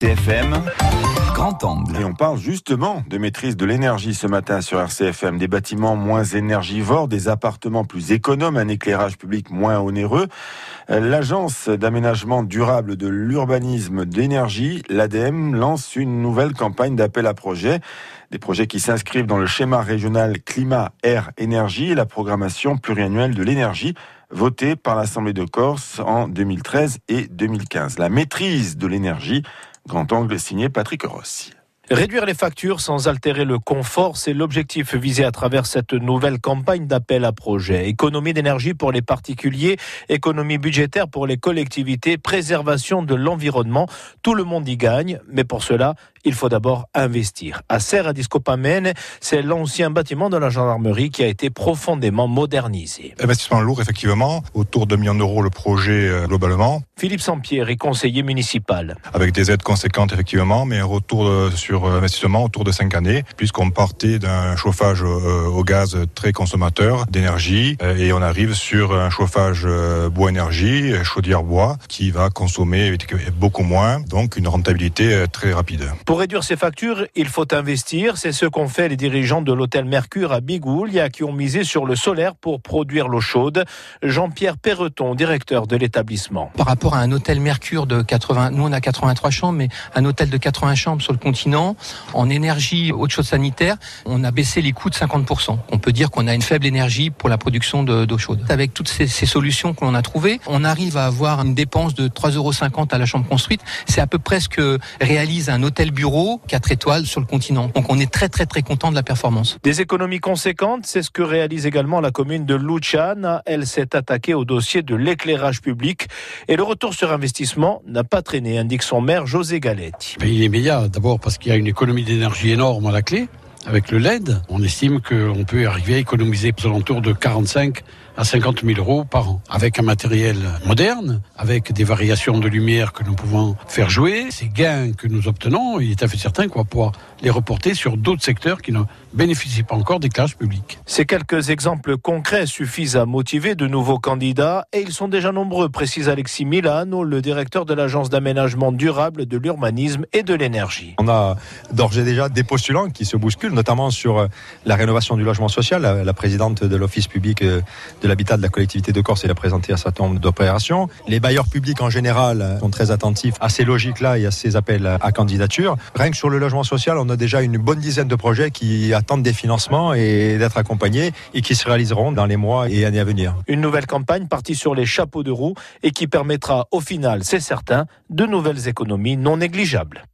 TFM, grand angle. Et on parle justement de maîtrise de l'énergie ce matin sur RCFM. Des bâtiments moins énergivores, des appartements plus économes, un éclairage public moins onéreux. L'agence d'aménagement durable de l'urbanisme d'énergie, l'ADEME, lance une nouvelle campagne d'appel à projets. Des projets qui s'inscrivent dans le schéma régional climat, air, énergie et la programmation pluriannuelle de l'énergie votée par l'Assemblée de Corse en 2013 et 2015. La maîtrise de l'énergie Grand angle signé Patrick Rossi. Réduire les factures sans altérer le confort, c'est l'objectif visé à travers cette nouvelle campagne d'appel à projet. Économie d'énergie pour les particuliers, économie budgétaire pour les collectivités, préservation de l'environnement. Tout le monde y gagne, mais pour cela, il faut d'abord investir. À Serre à Discopamène, c'est l'ancien bâtiment de la gendarmerie qui a été profondément modernisé. Investissement lourd, effectivement, autour de millions d'euros le projet euh, globalement. Philippe Sampier est conseiller municipal. Avec des aides conséquentes, effectivement, mais un retour euh, sur euh, investissement autour de 5 années, puisqu'on partait d'un chauffage au gaz très consommateur d'énergie et on arrive sur un chauffage bois-énergie, chaudière-bois, qui va consommer beaucoup moins, donc une rentabilité très rapide. Pour réduire ses factures, il faut investir. C'est ce qu'ont fait les dirigeants de l'hôtel Mercure à Bigoulia qui ont misé sur le solaire pour produire l'eau chaude. Jean-Pierre Perreton, directeur de l'établissement. Par rapport à un hôtel Mercure de 80, nous on a 83 chambres, mais un hôtel de 80 chambres sur le continent, en énergie haute chaude sanitaire, on a baissé les coûts de 50%. On peut dire qu'on a une faible énergie pour la production d'eau chaude. Avec toutes ces, ces solutions qu'on a trouvées, on arrive à avoir une dépense de 3,50 euros à la chambre construite. C'est à peu près ce que réalise un hôtel bureau, 4 étoiles sur le continent. Donc on est très très très content de la performance. Des économies conséquentes, c'est ce que réalise également la commune de Luciane. Elle s'est attaquée au dossier de l'éclairage public et le retour sur investissement n'a pas traîné, indique son maire José Galetti. Il est immédiat, d'abord parce qu'il y a une économie d'énergie énorme à la clé. Avec le LED, on estime qu'on peut arriver à économiser aux alentours de 45 à 50 000 euros par an. Avec un matériel moderne, avec des variations de lumière que nous pouvons faire jouer, ces gains que nous obtenons, il est à fait certain qu'on va pouvoir les reporter sur d'autres secteurs qui ne bénéficient pas encore d'éclairage public. Ces quelques exemples concrets suffisent à motiver de nouveaux candidats et ils sont déjà nombreux, précise Alexis Milano, le directeur de l'agence d'aménagement durable de l'urbanisme et de l'énergie. On a d'ores et déjà des postulants qui se bousculent, notamment sur la rénovation du logement social. La, présidente de l'office public de l'habitat de la collectivité de Corse, il a présenté un certain nombre d'opérations. Les bailleurs publics en général sont très attentifs à ces logiques-là et à ces appels à candidature. Rien que sur le logement social, on a déjà une bonne dizaine de projets qui attendent des financements et d'être accompagnés et qui se réaliseront dans les mois et années à venir. Une nouvelle campagne partie sur les chapeaux de roue et qui permettra au final, c'est certain, de nouvelles économies non négligeables.